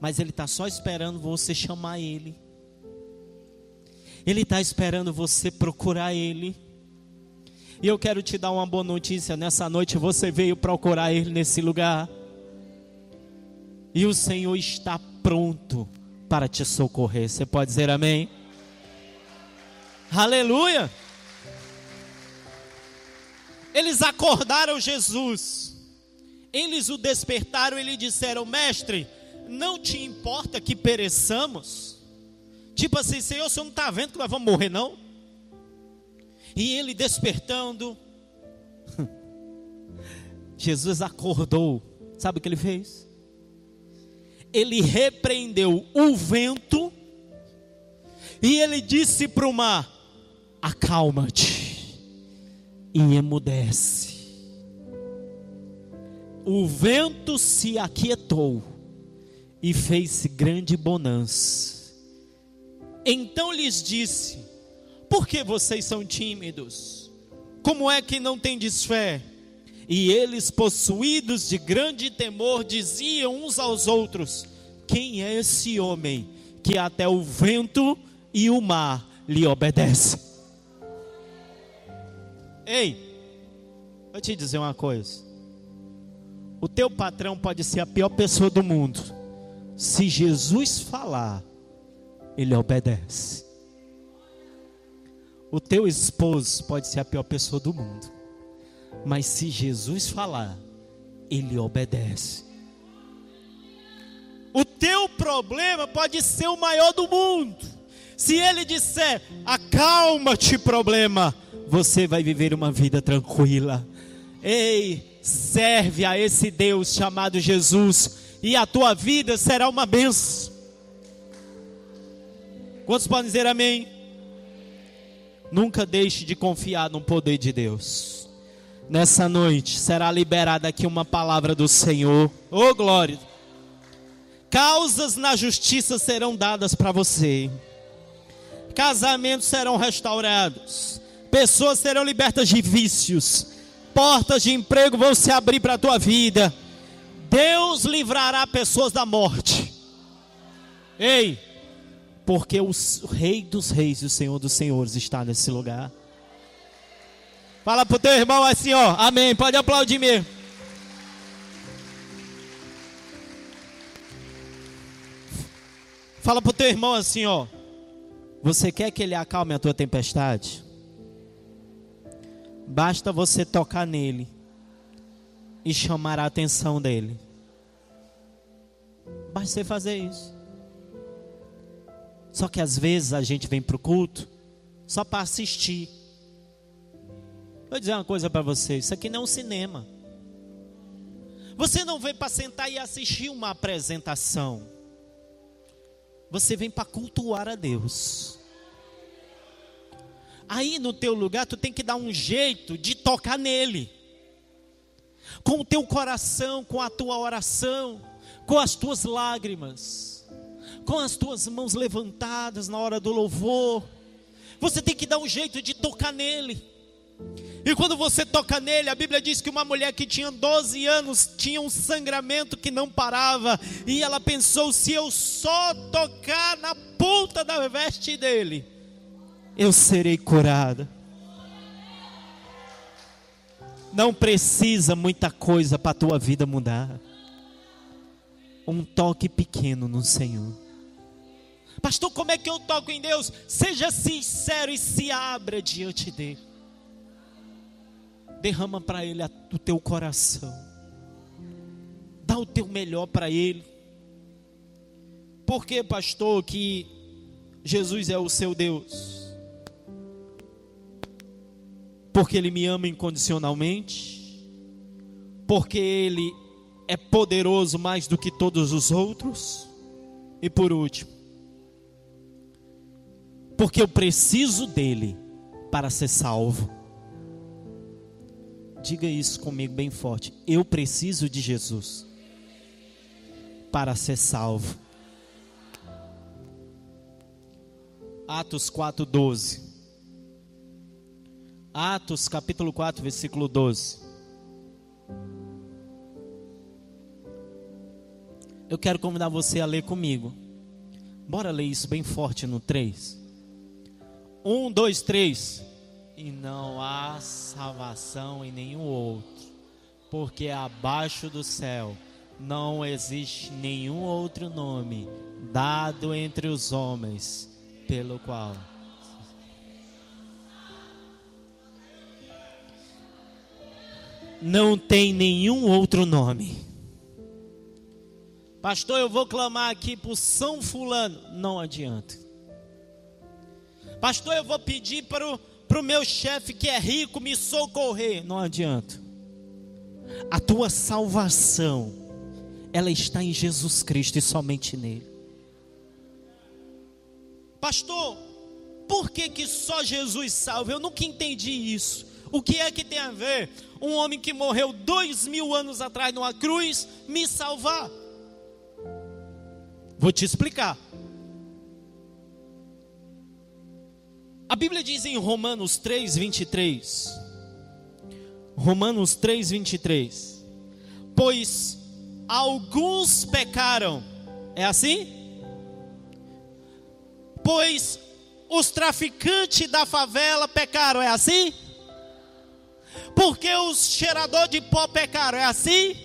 mas ele está só esperando você chamar ele. Ele está esperando você procurar ele. E eu quero te dar uma boa notícia. Nessa noite você veio procurar ele nesse lugar. E o Senhor está pronto para te socorrer. Você pode dizer amém? Aleluia! Eles acordaram Jesus. Eles o despertaram e lhe disseram: Mestre, não te importa que pereçamos? Tipo assim, Senhor, o senhor não está vendo que nós vamos morrer, não? E ele despertando, Jesus acordou. Sabe o que ele fez? Ele repreendeu o vento e ele disse para o mar: acalma-te e emudece. O vento se aquietou e fez grande bonança. Então lhes disse: Por que vocês são tímidos? Como é que não tendes fé? E eles, possuídos de grande temor, diziam uns aos outros: Quem é esse homem que até o vento e o mar lhe obedecem? Ei, vou te dizer uma coisa. O teu patrão pode ser a pior pessoa do mundo. Se Jesus falar, ele obedece. O teu esposo pode ser a pior pessoa do mundo. Mas se Jesus falar, ele obedece. O teu problema pode ser o maior do mundo. Se ele disser, acalma-te, problema, você vai viver uma vida tranquila. Ei, serve a esse Deus chamado Jesus, e a tua vida será uma benção. Quantos podem dizer amém? Nunca deixe de confiar no poder de Deus. Nessa noite será liberada aqui uma palavra do Senhor. Oh glória! Causas na justiça serão dadas para você. Casamentos serão restaurados. Pessoas serão libertas de vícios. Portas de emprego vão se abrir para a tua vida. Deus livrará pessoas da morte. Ei, porque o Rei dos Reis e o Senhor dos Senhores está nesse lugar. Fala para o teu irmão assim, ó. Amém. Pode aplaudir mesmo. Fala para o teu irmão assim, ó. Você quer que ele acalme a tua tempestade? Basta você tocar nele e chamar a atenção dele. Basta você fazer isso. Só que às vezes a gente vem para o culto só para assistir. Vou dizer uma coisa para você: isso aqui não é um cinema. Você não vem para sentar e assistir uma apresentação. Você vem para cultuar a Deus. Aí no teu lugar tu tem que dar um jeito de tocar nele. Com o teu coração, com a tua oração, com as tuas lágrimas, com as tuas mãos levantadas na hora do louvor. Você tem que dar um jeito de tocar nele. E quando você toca nele, a Bíblia diz que uma mulher que tinha 12 anos tinha um sangramento que não parava, e ela pensou: se eu só tocar na ponta da veste dele, eu serei curada. Não precisa muita coisa para a tua vida mudar. Um toque pequeno no Senhor. Pastor, como é que eu toco em Deus? Seja sincero e se abra diante dele. Derrama para ele o teu coração. Dá o teu melhor para ele. Por que, pastor, que Jesus é o seu Deus? Porque Ele me ama incondicionalmente, porque Ele é poderoso mais do que todos os outros, e por último, porque eu preciso dEle para ser salvo. Diga isso comigo bem forte. Eu preciso de Jesus para ser salvo. Atos 4:12 Atos capítulo 4, versículo 12. Eu quero convidar você a ler comigo. Bora ler isso bem forte no 3. 1, 2, 3. E não há salvação em nenhum outro, porque abaixo do céu não existe nenhum outro nome dado entre os homens pelo qual não tem nenhum outro nome. Pastor, eu vou clamar aqui por São Fulano. Não adianta. Pastor, eu vou pedir para o meu chefe que é rico me socorrer. Não adianta. A tua salvação, ela está em Jesus Cristo e somente nele. Pastor, por que, que só Jesus salva? Eu nunca entendi isso. O que é que tem a ver um homem que morreu dois mil anos atrás numa cruz me salvar? Vou te explicar. A Bíblia diz em Romanos 3, 23. Romanos 3, 23. Pois alguns pecaram. É assim? Pois os traficantes da favela pecaram. É assim? Porque os cheiradores de pó pecaram, é assim?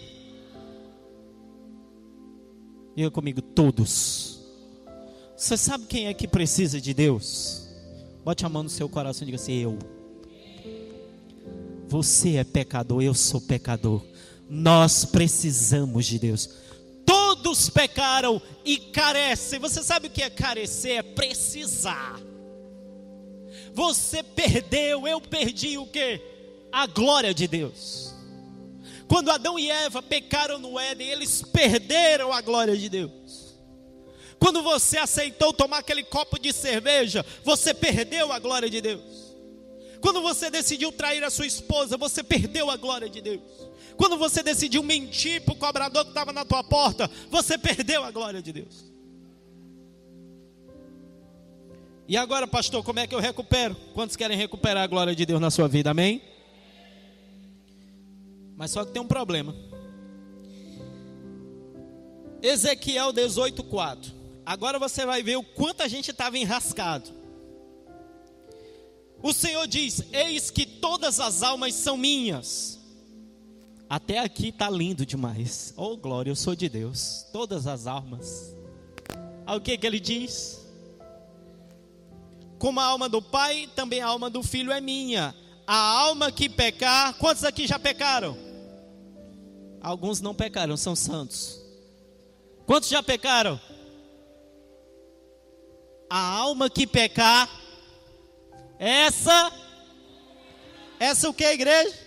Diga comigo, todos. Você sabe quem é que precisa de Deus? Bote a mão no seu coração e diga assim: Eu. Você é pecador, eu sou pecador. Nós precisamos de Deus. Todo Todos pecaram e carecem. Você sabe o que é carecer? É precisar. Você perdeu, eu perdi o que? A glória de Deus. Quando Adão e Eva pecaram no Éden, eles perderam a glória de Deus. Quando você aceitou tomar aquele copo de cerveja, você perdeu a glória de Deus. Quando você decidiu trair a sua esposa, você perdeu a glória de Deus. Quando você decidiu mentir para o cobrador que estava na tua porta, você perdeu a glória de Deus. E agora, pastor, como é que eu recupero? Quantos querem recuperar a glória de Deus na sua vida? Amém? Mas só que tem um problema. Ezequiel 18:4. Agora você vai ver o quanto a gente estava enrascado. O Senhor diz: Eis que todas as almas são minhas. Até aqui está lindo demais. Oh glória, eu sou de Deus. Todas as almas. Olha o que, que ele diz? Como a alma do Pai, também a alma do Filho é minha. A alma que pecar, quantos aqui já pecaram? Alguns não pecaram, são santos. Quantos já pecaram? A alma que pecar, essa, essa o que, igreja?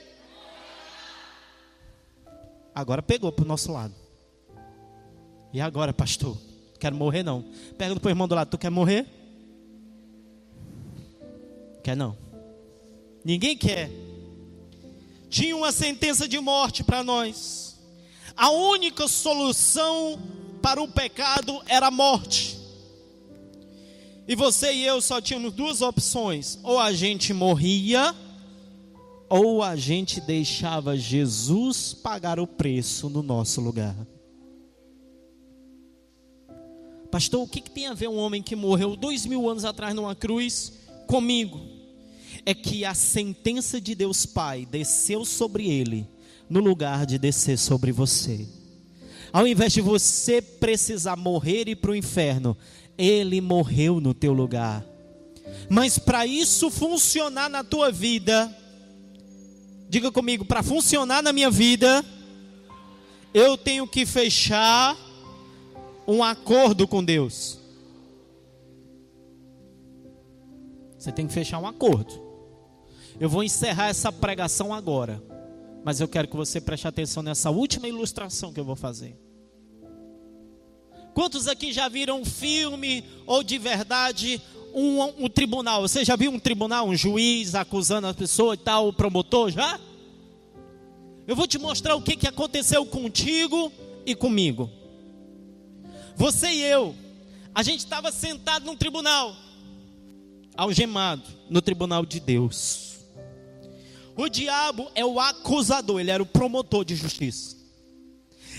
Agora pegou para o nosso lado. E agora, pastor? Quero morrer não. Pergunta para o irmão do lado: Tu quer morrer? Quer não? Ninguém quer. Tinha uma sentença de morte para nós. A única solução para o pecado era a morte. E você e eu só tínhamos duas opções: ou a gente morria, ou a gente deixava Jesus pagar o preço no nosso lugar. Pastor, o que, que tem a ver um homem que morreu dois mil anos atrás numa cruz comigo é que a sentença de Deus Pai desceu sobre ele, no lugar de descer sobre você. Ao invés de você precisar morrer e ir para o inferno, ele morreu no teu lugar. Mas para isso funcionar na tua vida, diga comigo, para funcionar na minha vida, eu tenho que fechar um acordo com Deus. Você tem que fechar um acordo. Eu vou encerrar essa pregação agora. Mas eu quero que você preste atenção nessa última ilustração que eu vou fazer. Quantos aqui já viram um filme ou de verdade um, um, tribunal? Você já viu um tribunal, um juiz acusando a pessoa e tal, o promotor já? Eu vou te mostrar o que, que aconteceu contigo e comigo. Você e eu, a gente estava sentado num tribunal algemado no tribunal de Deus. O diabo é o acusador, ele era o promotor de justiça.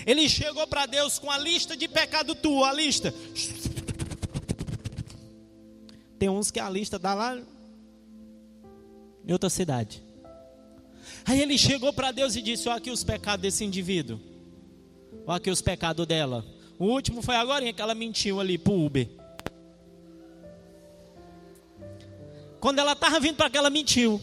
Ele chegou para Deus com a lista de pecado tua, a lista. Tem uns que a lista dá lá em outra cidade. Aí ele chegou para Deus e disse: Olha aqui os pecados desse indivíduo. Olha aqui os pecados dela. O último foi agora que ela mentiu ali pro Uber. Quando ela estava vindo para cá, ela mentiu.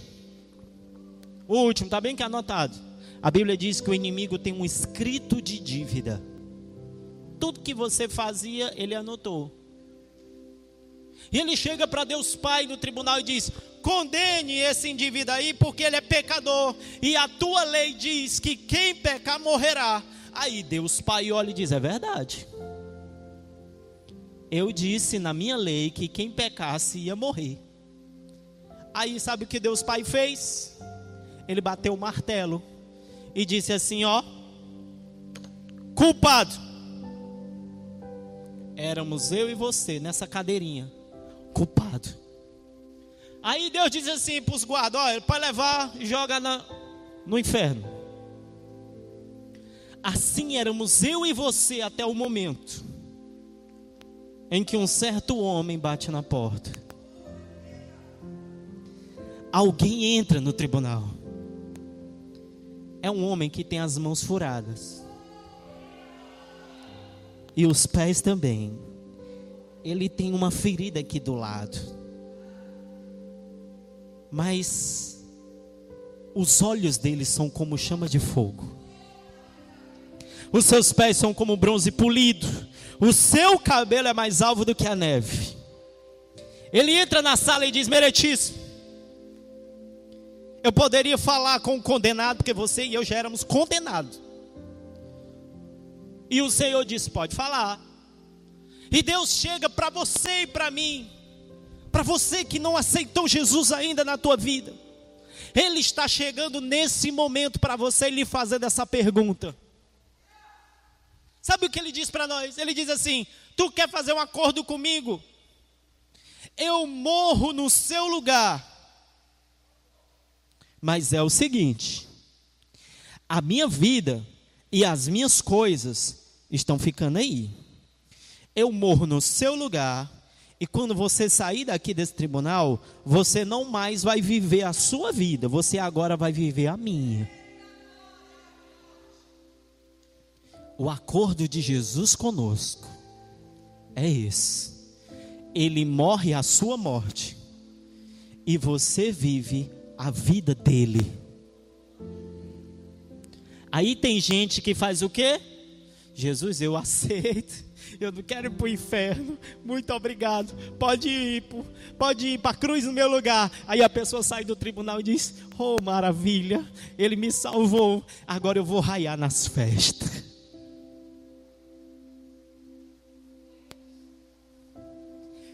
O último, está bem que anotado. A Bíblia diz que o inimigo tem um escrito de dívida. Tudo que você fazia, ele anotou. E ele chega para Deus Pai no tribunal e diz: condene esse indivíduo aí, porque ele é pecador. E a tua lei diz que quem pecar morrerá. Aí Deus Pai olha e diz: é verdade. Eu disse na minha lei que quem pecasse ia morrer. Aí sabe o que Deus Pai fez? Ele bateu o martelo e disse assim: Ó, culpado. Éramos eu e você nessa cadeirinha, culpado. Aí Deus diz assim para os guardas: Olha, para levar, joga na, no inferno. Assim éramos eu e você até o momento em que um certo homem bate na porta alguém entra no tribunal. É um homem que tem as mãos furadas. E os pés também. Ele tem uma ferida aqui do lado. Mas os olhos dele são como chama de fogo. Os seus pés são como bronze polido. O seu cabelo é mais alvo do que a neve. Ele entra na sala e diz: Meretíssimo. Eu poderia falar com o condenado, porque você e eu já éramos condenados. E o Senhor disse: Pode falar. E Deus chega para você e para mim, para você que não aceitou Jesus ainda na tua vida. Ele está chegando nesse momento para você e lhe fazendo essa pergunta. Sabe o que ele diz para nós? Ele diz assim: Tu quer fazer um acordo comigo? Eu morro no seu lugar. Mas é o seguinte: a minha vida e as minhas coisas estão ficando aí. Eu morro no seu lugar. E quando você sair daqui desse tribunal, você não mais vai viver a sua vida, você agora vai viver a minha. O acordo de Jesus conosco é esse. Ele morre a sua morte e você vive a vida dele. Aí tem gente que faz o quê? Jesus, eu aceito. Eu não quero ir para o inferno. Muito obrigado. Pode ir, pode ir para a cruz no meu lugar. Aí a pessoa sai do tribunal e diz: Oh, maravilha, ele me salvou. Agora eu vou raiar nas festas.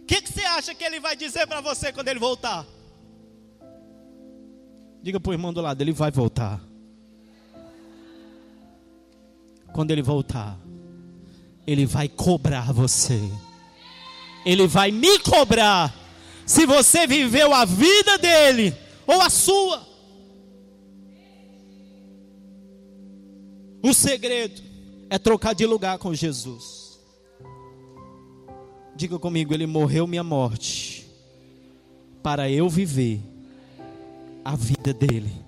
O que, que você acha que ele vai dizer para você quando ele voltar? Diga para o irmão do lado, ele vai voltar. Quando ele voltar, ele vai cobrar você. Ele vai me cobrar. Se você viveu a vida dele ou a sua. O segredo é trocar de lugar com Jesus. Diga comigo, ele morreu minha morte para eu viver a vida dele.